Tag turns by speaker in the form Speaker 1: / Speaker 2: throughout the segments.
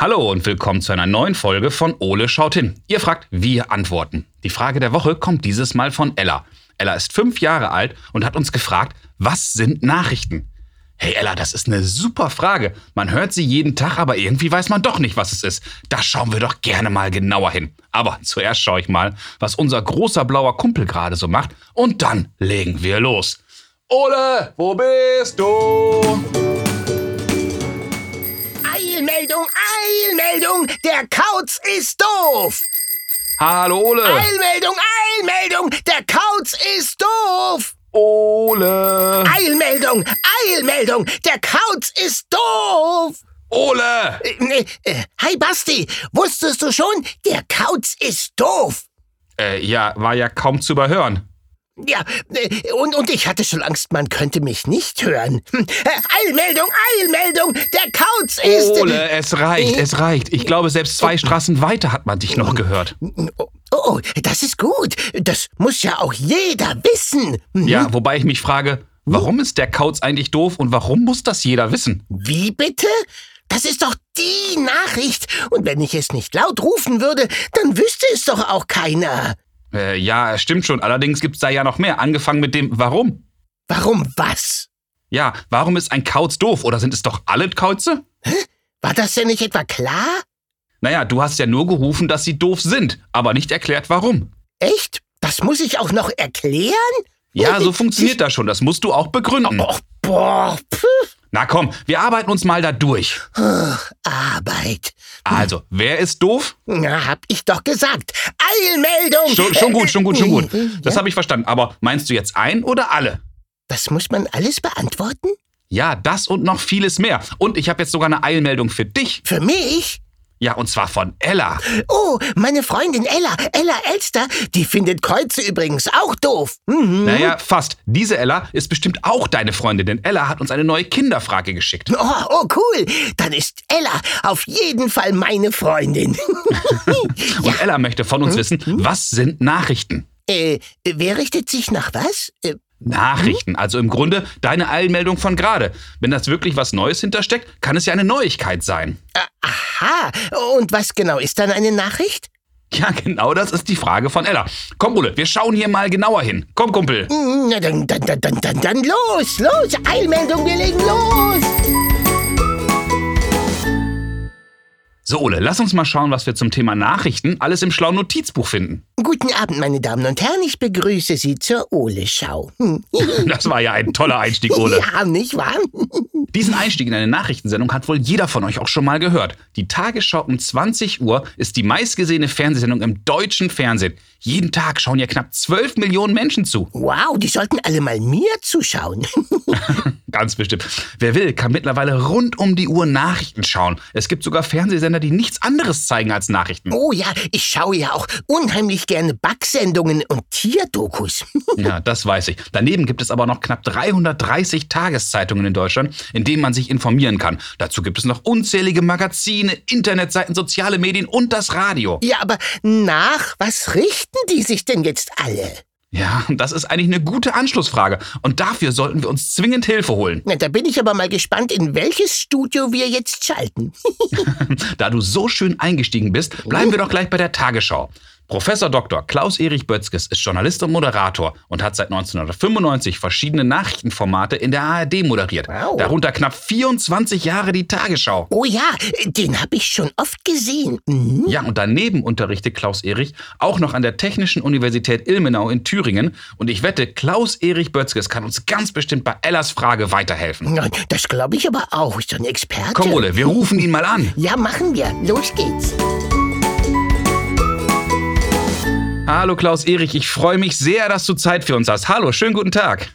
Speaker 1: Hallo und willkommen zu einer neuen Folge von Ole schaut hin. Ihr fragt, wir antworten. Die Frage der Woche kommt dieses Mal von Ella. Ella ist fünf Jahre alt und hat uns gefragt, was sind Nachrichten? Hey Ella, das ist eine super Frage. Man hört sie jeden Tag, aber irgendwie weiß man doch nicht, was es ist. Da schauen wir doch gerne mal genauer hin. Aber zuerst schaue ich mal, was unser großer blauer Kumpel gerade so macht und dann legen wir los. Ole, wo bist du?
Speaker 2: Eilmeldung, Eilmeldung, der Kauz ist doof.
Speaker 1: Hallo Ole.
Speaker 2: Eilmeldung, Eilmeldung, der Kauz ist doof.
Speaker 1: Ole.
Speaker 2: Eilmeldung, Eilmeldung, der Kauz ist doof.
Speaker 1: Ole.
Speaker 2: Äh, äh, Hi Basti, wusstest du schon, der Kauz ist doof.
Speaker 1: Äh, ja, war ja kaum zu überhören.
Speaker 2: Ja, äh, und, und ich hatte schon Angst, man könnte mich nicht hören. Hm, äh, Eilmeldung, Eilmeldung, der Kauz ist...
Speaker 1: Ole, es reicht, es reicht. Ich glaube, selbst zwei Straßen weiter hat man dich noch gehört.
Speaker 2: Oh, oh, das ist gut. Das muss ja auch jeder wissen. Hm?
Speaker 1: Ja, wobei ich mich frage, warum ist der Kauz eigentlich doof und warum muss das jeder wissen?
Speaker 2: Wie bitte? Das ist doch die Nachricht. Und wenn ich es nicht laut rufen würde, dann wüsste es doch auch keiner.
Speaker 1: Äh, ja, stimmt schon. Allerdings gibt's da ja noch mehr. Angefangen mit dem Warum.
Speaker 2: Warum was?
Speaker 1: Ja, warum ist ein Kauz doof? Oder sind es doch alle Kauze?
Speaker 2: Hä? War das denn nicht etwa klar?
Speaker 1: Naja, du hast ja nur gerufen, dass sie doof sind, aber nicht erklärt, warum.
Speaker 2: Echt? Das muss ich auch noch erklären?
Speaker 1: Ja, so funktioniert das schon. Das musst du auch begründen.
Speaker 2: Och, boah, pff.
Speaker 1: Na komm, wir arbeiten uns mal da durch.
Speaker 2: Arbeit.
Speaker 1: Also, wer ist doof?
Speaker 2: Na, hab ich doch gesagt. Eilmeldung!
Speaker 1: Schon, schon gut, schon gut, schon gut. Das
Speaker 2: Ja?
Speaker 1: habe ich verstanden. Aber meinst du jetzt ein oder alle?
Speaker 2: Das muss man alles beantworten?
Speaker 1: Ja, das und noch vieles mehr. Und ich habe jetzt sogar eine Eilmeldung für dich.
Speaker 2: Für mich?
Speaker 1: Ja, und zwar von Ella.
Speaker 2: Oh, meine Freundin Ella, Ella Elster, die findet Kreuze übrigens auch doof. Mhm.
Speaker 1: Naja, fast. Diese Ella ist bestimmt auch deine Freundin, denn Ella hat uns eine neue Kinderfrage geschickt.
Speaker 2: Oh, oh, cool. Dann ist Ella auf jeden Fall meine Freundin.
Speaker 1: Und Ella möchte von uns wissen, was sind Nachrichten?
Speaker 2: äh, wer richtet sich nach was? Äh,
Speaker 1: Nachrichten, also im Grunde deine Eilmeldung von gerade. Wenn das wirklich was Neues hintersteckt, kann es ja eine Neuigkeit sein.
Speaker 2: Aha. Und was genau ist dann eine Nachricht?
Speaker 1: Ja, genau das ist die Frage von Ella. Komm, Ole, wir schauen hier mal genauer hin. Komm, Kumpel.
Speaker 2: Hm, Na dann, dann, dann, dann, dann, dann los, los. Eilmeldung, wir legen los.
Speaker 1: So, Ole, lass uns mal schauen, was wir zum Thema Nachrichten alles im schlauen Notizbuch finden.
Speaker 2: Guten Abend, meine Damen und Herren. Ich begrüße Sie zur Ole-Schau.
Speaker 1: Das war ja ein toller Einstieg, Ole.
Speaker 2: Ja, nicht wahr?
Speaker 1: Diesen Einstieg in eine Nachrichtensendung hat wohl jeder von euch auch schon mal gehört. Die Tagesschau um 20 Uhr ist die meistgesehene Fernsehsendung im deutschen Fernsehen. Jeden Tag schauen ja knapp 12 Millionen Menschen zu.
Speaker 2: Wow, die sollten alle mal mir zuschauen.
Speaker 1: Ganz bestimmt. Wer will, kann mittlerweile rund um die Uhr Nachrichten schauen. Es gibt sogar Fernsehsender, die nichts anderes zeigen als Nachrichten.
Speaker 2: Oh ja, ich schaue ja auch unheimlich gerne Backsendungen und Tierdokus.
Speaker 1: Ja, das weiß ich. Daneben gibt es aber noch knapp 330 Tageszeitungen in Deutschland, in denen man sich informieren kann. Dazu gibt es noch unzählige Magazine, Internetseiten, soziale Medien und das Radio.
Speaker 2: Ja, aber nach was richten die sich denn jetzt alle?
Speaker 1: Ja, das ist eigentlich eine gute Anschlussfrage. Und dafür sollten wir uns zwingend Hilfe holen.
Speaker 2: Na, da bin ich aber mal gespannt, in welches Studio wir jetzt schalten.
Speaker 1: Da du so schön eingestiegen bist, bleiben wir doch gleich bei der Tagesschau. Professor Dr. Klaus-Erich Bötzkes ist Journalist und Moderator und hat seit 1995 verschiedene Nachrichtenformate in der ARD moderiert.
Speaker 2: Wow.
Speaker 1: Darunter knapp 24 Jahre die Tagesschau.
Speaker 2: Oh ja, den habe ich schon oft gesehen. Mhm.
Speaker 1: Ja, und daneben unterrichtet Klaus-Erich auch noch an der Technischen Universität Ilmenau in Thüringen. Und ich wette, Klaus-Erich Bötzkes kann uns ganz bestimmt bei Ellas Frage weiterhelfen.
Speaker 2: Na, Das glaube ich aber auch. Ist doch ein Experte.
Speaker 1: Komm, Ole, wir rufen ihn mal an.
Speaker 2: Ja, machen wir. Los geht's.
Speaker 1: Hallo Klaus-Erich, ich freue mich sehr, dass du Zeit für uns hast. Hallo, schönen guten Tag.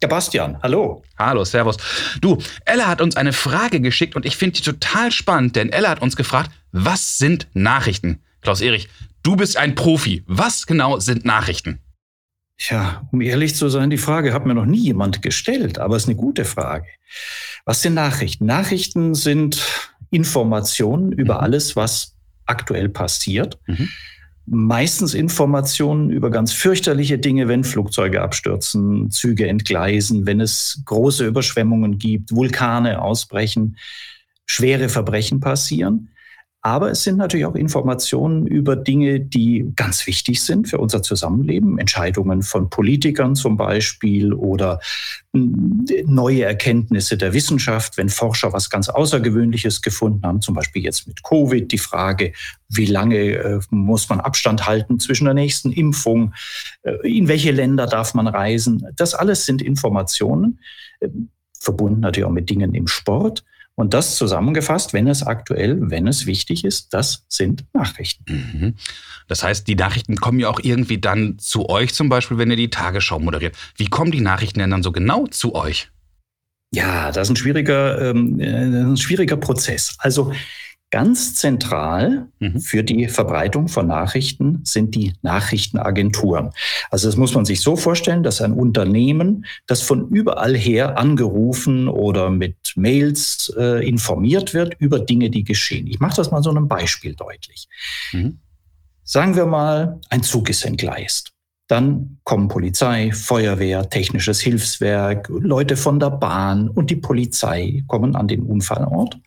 Speaker 3: Ja, Bastian, hallo.
Speaker 1: Hallo, Servus. Du, Ella hat uns eine Frage geschickt und ich finde die total spannend, denn Ella hat uns gefragt, was sind Nachrichten? Klaus-Erich, du bist ein Profi. Was genau sind Nachrichten?
Speaker 3: Tja, um ehrlich zu sein, die Frage hat mir noch nie jemand gestellt, aber es ist eine gute Frage. Was sind Nachrichten? Nachrichten sind Informationen über
Speaker 1: Mhm.
Speaker 3: alles, was aktuell passiert.
Speaker 1: Mhm.
Speaker 3: Meistens Informationen über ganz fürchterliche Dinge, wenn Flugzeuge abstürzen, Züge entgleisen, wenn es große Überschwemmungen gibt, Vulkane ausbrechen, schwere Verbrechen passieren. Aber es sind natürlich auch Informationen über Dinge, die ganz wichtig sind für unser Zusammenleben. Entscheidungen von Politikern zum Beispiel oder hm, neue Erkenntnisse der Wissenschaft, wenn Forscher was ganz Außergewöhnliches gefunden haben, zum Beispiel jetzt mit Covid, die Frage, wie lange äh, muss man Abstand halten zwischen der nächsten Impfung, äh, in welche Länder darf man reisen. Das alles sind Informationen, äh, verbunden natürlich auch mit Dingen im Sport. Und das zusammengefasst, wenn es aktuell, wenn es wichtig ist, das sind Nachrichten.
Speaker 1: Mhm. Das heißt, die Nachrichten kommen ja auch irgendwie dann zu euch, zum Beispiel, wenn ihr die Tagesschau moderiert. Wie kommen die Nachrichten denn dann so genau zu euch?
Speaker 3: Ja, das ist ein schwieriger, ähm, äh, ein schwieriger Prozess. Also Ganz zentral mhm. für die Verbreitung von Nachrichten sind die Nachrichtenagenturen. Also das muss man sich so vorstellen, dass ein Unternehmen, das von überall her angerufen oder mit Mails äh, informiert wird über Dinge, die geschehen. Ich mache das mal so einem Beispiel deutlich. Mhm. Sagen wir mal, ein Zug ist entgleist. Dann kommen Polizei, Feuerwehr, technisches Hilfswerk, Leute von der Bahn und die Polizei kommen an den Unfallort.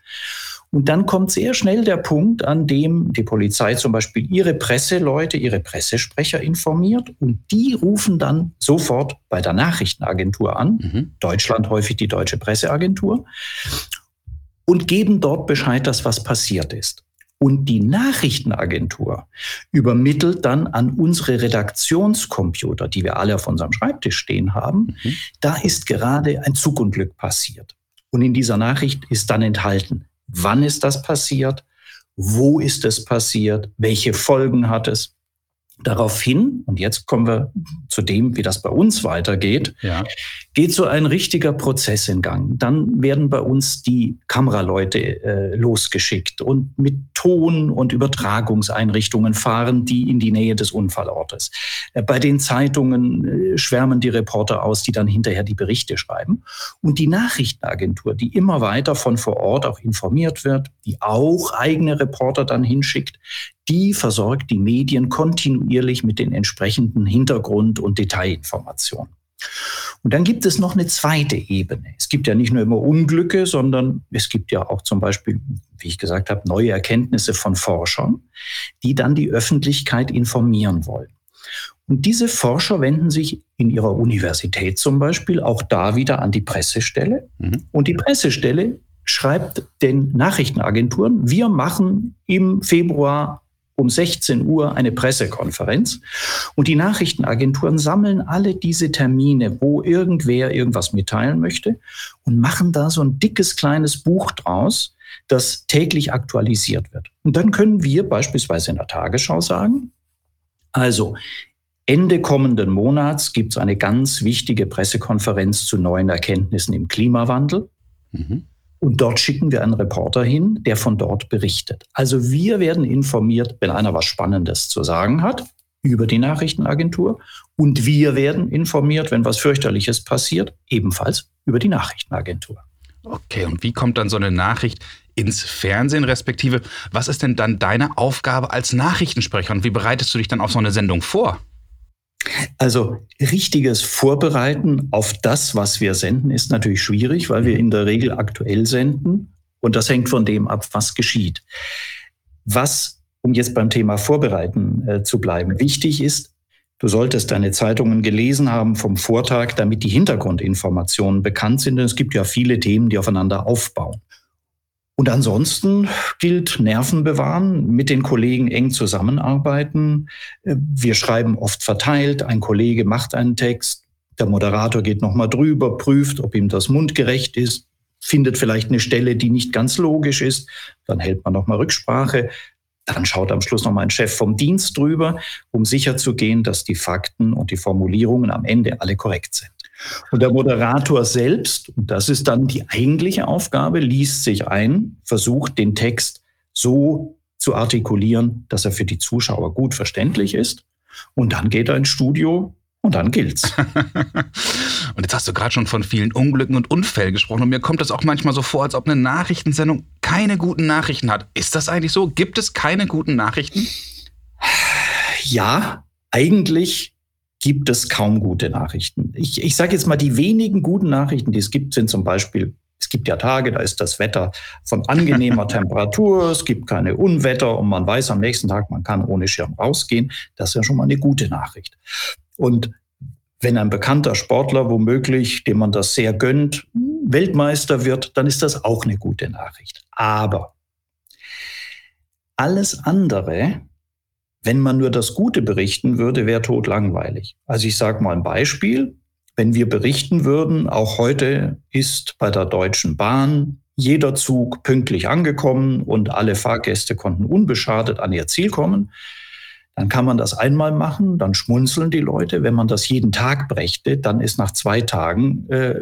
Speaker 3: Und dann kommt sehr schnell der Punkt, an dem die Polizei zum Beispiel ihre Presseleute, ihre Pressesprecher informiert und die rufen dann sofort bei der Nachrichtenagentur an, mhm. Deutschland häufig die Deutsche Presseagentur, und geben dort Bescheid, dass was passiert ist. Und die Nachrichtenagentur übermittelt dann an unsere Redaktionscomputer, die wir alle auf unserem Schreibtisch stehen haben, mhm. da ist gerade ein Zugunglück passiert. Und in dieser Nachricht ist dann enthalten, Wann ist das passiert? Wo ist es passiert? Welche Folgen hat es? Daraufhin, und jetzt kommen wir zu dem, wie das bei uns weitergeht, ja. geht so ein richtiger Prozess in Gang. Dann werden bei uns die Kameraleute äh, losgeschickt und mit Ton- und Übertragungseinrichtungen fahren die in die Nähe des Unfallortes. Äh, bei den Zeitungen äh, schwärmen die Reporter aus, die dann hinterher die Berichte schreiben. Und die Nachrichtenagentur, die immer weiter von vor Ort auch informiert wird, die auch eigene Reporter dann hinschickt, die versorgt die Medien kontinuierlich mit den entsprechenden Hintergrund- und Detailinformationen. Und dann gibt es noch eine zweite Ebene. Es gibt ja nicht nur immer Unglücke, sondern es gibt ja auch zum Beispiel, wie ich gesagt habe, neue Erkenntnisse von Forschern, die dann die Öffentlichkeit informieren wollen. Und diese Forscher wenden sich in ihrer Universität zum Beispiel auch da wieder an die Pressestelle. Mhm. Und die Pressestelle schreibt den Nachrichtenagenturen, wir machen im Februar um 16 Uhr eine Pressekonferenz. Und die Nachrichtenagenturen sammeln alle diese Termine, wo irgendwer irgendwas mitteilen möchte und machen da so ein dickes kleines Buch draus, das täglich aktualisiert wird. Und dann können wir beispielsweise in der Tagesschau sagen, also Ende kommenden Monats gibt es eine ganz wichtige Pressekonferenz zu neuen Erkenntnissen im Klimawandel. Mhm. Und dort schicken wir einen Reporter hin, der von dort berichtet. Also wir werden informiert, wenn einer was Spannendes zu sagen hat über die Nachrichtenagentur. Und wir werden informiert, wenn was fürchterliches passiert, ebenfalls über die Nachrichtenagentur.
Speaker 1: Okay, und wie kommt dann so eine Nachricht ins Fernsehen, respektive was ist denn dann deine Aufgabe als Nachrichtensprecher und wie bereitest du dich dann auf so eine Sendung vor?
Speaker 3: Also richtiges Vorbereiten auf das, was wir senden, ist natürlich schwierig, weil wir in der Regel aktuell senden und das hängt von dem ab, was geschieht. Was, um jetzt beim Thema Vorbereiten äh, zu bleiben, wichtig ist, du solltest deine Zeitungen gelesen haben vom Vortag, damit die Hintergrundinformationen bekannt sind. Denn es gibt ja viele Themen, die aufeinander aufbauen. Und ansonsten gilt Nerven bewahren, mit den Kollegen eng zusammenarbeiten. Äh, wir schreiben oft verteilt. Ein Kollege macht einen Text. Der Moderator geht nochmal drüber, prüft, ob ihm das mundgerecht ist, findet vielleicht eine Stelle, die nicht ganz logisch ist. Dann hält man nochmal Rücksprache. Dann schaut am Schluss nochmal ein Chef vom Dienst drüber, um sicherzugehen, dass die Fakten und die Formulierungen am Ende alle korrekt sind. Und der Moderator selbst, und das ist dann die eigentliche Aufgabe, liest sich ein, versucht den Text so zu artikulieren, dass er für die Zuschauer gut verständlich ist. Und dann geht er ins Studio und dann gilt's.
Speaker 1: und jetzt hast du gerade schon von vielen Unglücken und Unfällen gesprochen. Und mir kommt das auch manchmal so vor, als ob eine Nachrichtensendung keine guten Nachrichten hat. Ist das eigentlich so? Gibt es keine guten Nachrichten?
Speaker 3: Ja, eigentlich gibt es kaum gute Nachrichten. Ich, ich sage jetzt mal, die wenigen guten Nachrichten, die es gibt, sind zum Beispiel Es gibt ja Tage, da ist das Wetter von angenehmer Temperatur, es gibt keine Unwetter und man weiß am nächsten Tag, man kann ohne Schirm rausgehen. Das ist ja schon mal eine gute Nachricht. Und wenn ein bekannter Sportler womöglich, dem man das sehr gönnt, Weltmeister wird, dann ist das auch eine gute Nachricht. Aber alles andere, wenn man nur das Gute berichten würde, wäre totlangweilig. Also ich sage mal ein Beispiel. Wenn wir berichten würden, auch heute ist bei der Deutschen Bahn jeder Zug pünktlich angekommen und alle Fahrgäste konnten unbeschadet an ihr Ziel kommen, dann kann man das einmal machen, dann schmunzeln die Leute. Wenn man das jeden Tag brächte, dann ist nach zwei Tagen, äh,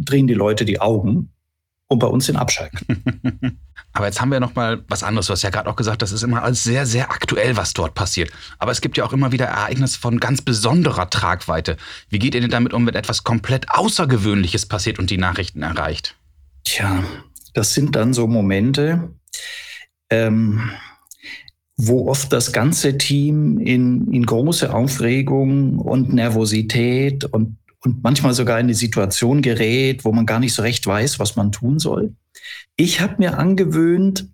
Speaker 3: drehen die Leute die Augen und bei uns den Abschalten.
Speaker 1: Aber jetzt haben wir noch mal was anderes. Du hast ja gerade auch gesagt, das ist immer alles sehr, sehr aktuell, was dort passiert. Aber es gibt ja auch immer wieder Ereignisse von ganz besonderer Tragweite. Wie geht ihr denn damit um, wenn etwas komplett Außergewöhnliches passiert und die Nachrichten erreicht?
Speaker 3: Tja, das sind dann so Momente, ähm, wo oft das ganze Team in, in große Aufregung und Nervosität und, und manchmal sogar in eine Situation gerät, wo man gar nicht so recht weiß, was man tun soll. Ich habe mir angewöhnt,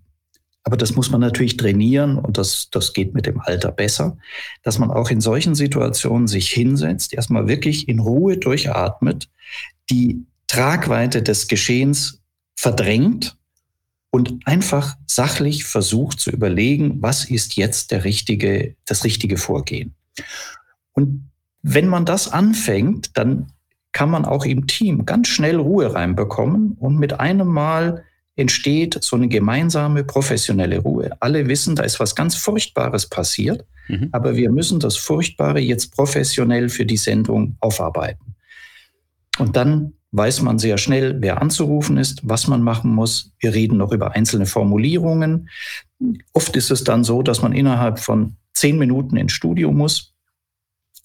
Speaker 3: aber das muss man natürlich trainieren und das, das geht mit dem Alter besser, dass man auch in solchen Situationen sich hinsetzt, erstmal wirklich in Ruhe durchatmet, die Tragweite des Geschehens verdrängt und einfach sachlich versucht zu überlegen, was ist jetzt der richtige, das richtige Vorgehen. Und wenn man das anfängt, dann kann man auch im Team ganz schnell Ruhe reinbekommen und mit einem Mal entsteht so eine gemeinsame professionelle Ruhe. Alle wissen, da ist was ganz Furchtbares passiert, mhm. aber wir müssen das Furchtbare jetzt professionell für die Sendung aufarbeiten. Und dann weiß man sehr schnell, wer anzurufen ist, was man machen muss. Wir reden noch über einzelne Formulierungen. Oft ist es dann so, dass man innerhalb von zehn Minuten ins Studio muss,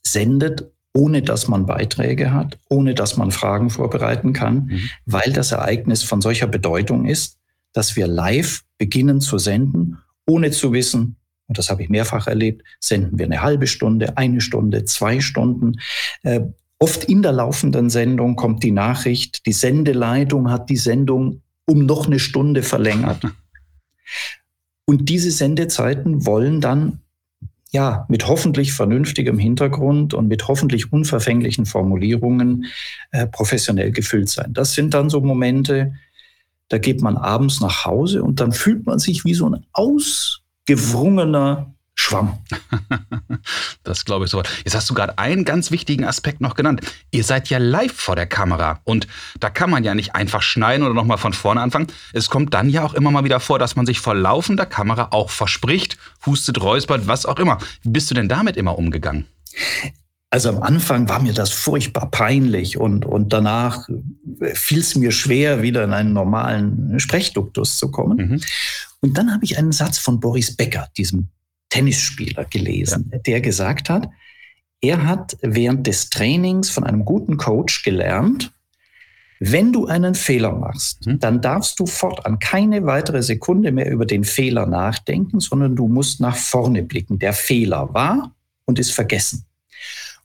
Speaker 3: sendet, ohne dass man Beiträge hat, ohne dass man Fragen vorbereiten kann, mhm. weil das Ereignis von solcher Bedeutung ist, dass wir live beginnen zu senden, ohne zu wissen, und das habe ich mehrfach erlebt, senden wir eine halbe Stunde, eine Stunde, zwei Stunden. Äh, Oft in der laufenden Sendung kommt die Nachricht, die Sendeleitung hat die Sendung um noch eine Stunde verlängert. Und diese Sendezeiten wollen dann ja mit hoffentlich vernünftigem Hintergrund und mit hoffentlich unverfänglichen Formulierungen äh, professionell gefüllt sein. Das sind dann so Momente, da geht man abends nach Hause und dann fühlt man sich wie so ein ausgewrungener Schwamm.
Speaker 1: das glaube ich so. Jetzt hast du gerade einen ganz wichtigen Aspekt noch genannt. Ihr seid ja live vor der Kamera und da kann man ja nicht einfach schneiden oder nochmal von vorne anfangen. Es kommt dann ja auch immer mal wieder vor, dass man sich vor laufender Kamera auch verspricht, hustet, räuspert, was auch immer. Wie bist du denn damit immer umgegangen?
Speaker 3: Also am Anfang war mir das furchtbar peinlich und, und danach fiel es mir schwer, wieder in einen normalen Sprechduktus zu kommen. Mhm. Und dann habe ich einen Satz von Boris Becker, diesem Tennisspieler gelesen, ja. der gesagt hat, er hat während des Trainings von einem guten Coach gelernt, wenn du einen Fehler machst, mhm. dann darfst du fortan keine weitere Sekunde mehr über den Fehler nachdenken, sondern du musst nach vorne blicken. Der Fehler war und ist vergessen.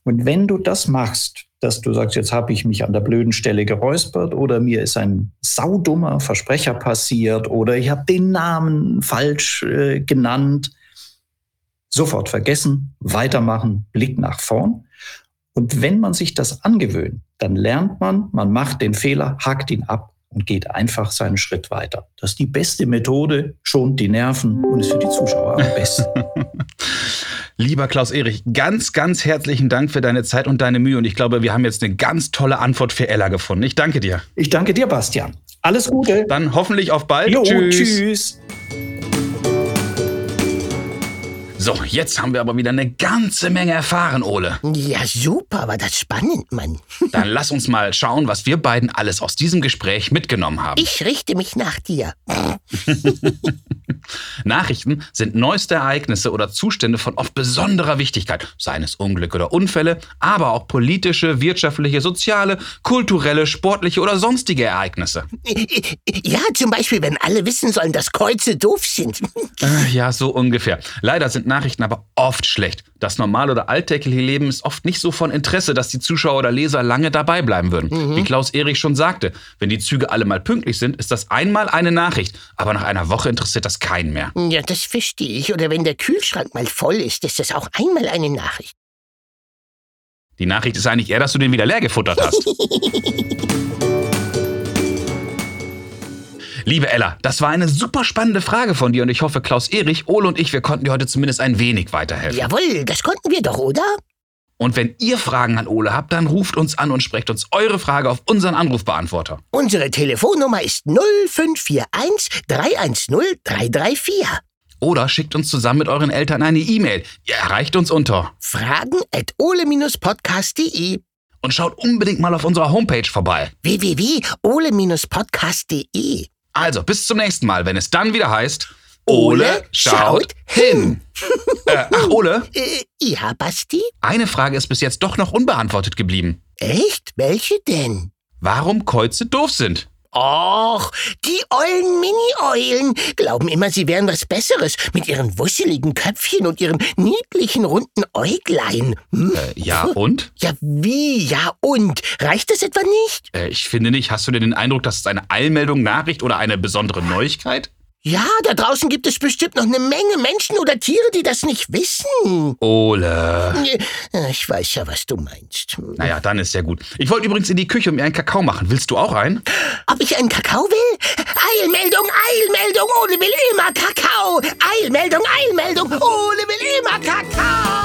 Speaker 3: Und wenn du das machst, dass du sagst, jetzt habe ich mich an der blöden Stelle geräuspert oder mir ist ein saudummer Versprecher passiert oder ich habe den Namen falsch äh, genannt, sofort vergessen, weitermachen, Blick nach vorn. Und wenn man sich das angewöhnt, dann lernt man, man macht den Fehler, hakt ihn ab und geht einfach seinen Schritt weiter. Das ist die beste Methode, schont die Nerven und ist für die Zuschauer am besten.
Speaker 1: Lieber Klaus Erich, ganz, ganz herzlichen Dank für deine Zeit und deine Mühe. Und ich glaube, wir haben jetzt eine ganz tolle Antwort für Ella gefunden. Ich danke dir.
Speaker 3: Ich danke dir, Bastian. Alles Gute.
Speaker 1: Dann hoffentlich auf bald.
Speaker 3: Jo, tschüss. tschüss.
Speaker 1: So, jetzt haben wir aber wieder eine ganze Menge erfahren, Ole.
Speaker 2: Ja, super, war das spannend, Mann.
Speaker 1: Dann lass uns mal schauen, was wir beiden alles aus diesem Gespräch mitgenommen haben.
Speaker 2: Ich richte mich nach dir.
Speaker 1: Nachrichten sind neueste Ereignisse oder Zustände von oft besonderer Wichtigkeit, seien es Unglücke oder Unfälle, aber auch politische, wirtschaftliche, soziale, kulturelle, sportliche oder sonstige Ereignisse.
Speaker 2: Ja, zum Beispiel, wenn alle wissen sollen, dass Kreuze doof sind.
Speaker 1: Äh, ja, so ungefähr. Leider sind Nachrichten Nachrichten aber oft schlecht. Das normale oder alltägliche Leben ist oft nicht so von Interesse, dass die Zuschauer oder Leser lange dabei bleiben würden. Mhm. Wie Klaus Erich schon sagte, wenn die Züge alle mal pünktlich sind, ist das einmal eine Nachricht, aber nach einer Woche interessiert das keinen mehr.
Speaker 2: Ja, das verstehe ich. Oder wenn der Kühlschrank mal voll ist, ist das auch einmal eine Nachricht.
Speaker 1: Die Nachricht ist eigentlich eher, dass du den wieder leer gefuttert hast. Liebe Ella, das war eine super spannende Frage von dir und ich hoffe, Klaus Erich, Ole und ich, wir konnten dir heute zumindest ein wenig weiterhelfen.
Speaker 2: Jawohl, das konnten wir doch, oder?
Speaker 1: Und wenn ihr Fragen an Ole habt, dann ruft uns an und sprecht uns eure Frage auf unseren Anrufbeantworter.
Speaker 2: Unsere Telefonnummer ist 0541 310 334.
Speaker 1: Oder schickt uns zusammen mit euren Eltern eine E-Mail. Ihr erreicht uns unter
Speaker 2: fragen at ole-podcast.de.
Speaker 1: Und schaut unbedingt mal auf unserer Homepage vorbei.
Speaker 2: www.ole-podcast.de.
Speaker 1: Also, bis zum nächsten Mal, wenn es dann wieder heißt, Ole schaut hin. äh, ach, Ole?
Speaker 2: Äh, ja, Basti?
Speaker 1: Eine Frage ist bis jetzt doch noch unbeantwortet geblieben.
Speaker 2: Echt? Welche denn?
Speaker 1: Warum Käuze doof sind.
Speaker 2: Och, die ollen Mini-Eulen glauben immer, sie wären was Besseres mit ihren wusseligen Köpfchen und ihren niedlichen runden Äuglein.
Speaker 1: Hm? Äh, ja und?
Speaker 2: Ja wie, ja und? Reicht das etwa nicht?
Speaker 1: Äh, ich finde nicht. Hast du denn den Eindruck, dass es eine Eilmeldung, Nachricht oder eine besondere Neuigkeit?
Speaker 2: Ja, da draußen gibt es bestimmt noch eine Menge Menschen oder Tiere, die das nicht wissen.
Speaker 1: Ole.
Speaker 2: Ich weiß ja, was du meinst.
Speaker 1: Naja, dann ist ja gut. Ich wollte übrigens in die Küche und mir einen Kakao machen. Willst du auch einen?
Speaker 2: Ob ich einen Kakao will? Eilmeldung, Eilmeldung, Ole will immer Kakao. Eilmeldung, Eilmeldung, Ole will immer Kakao.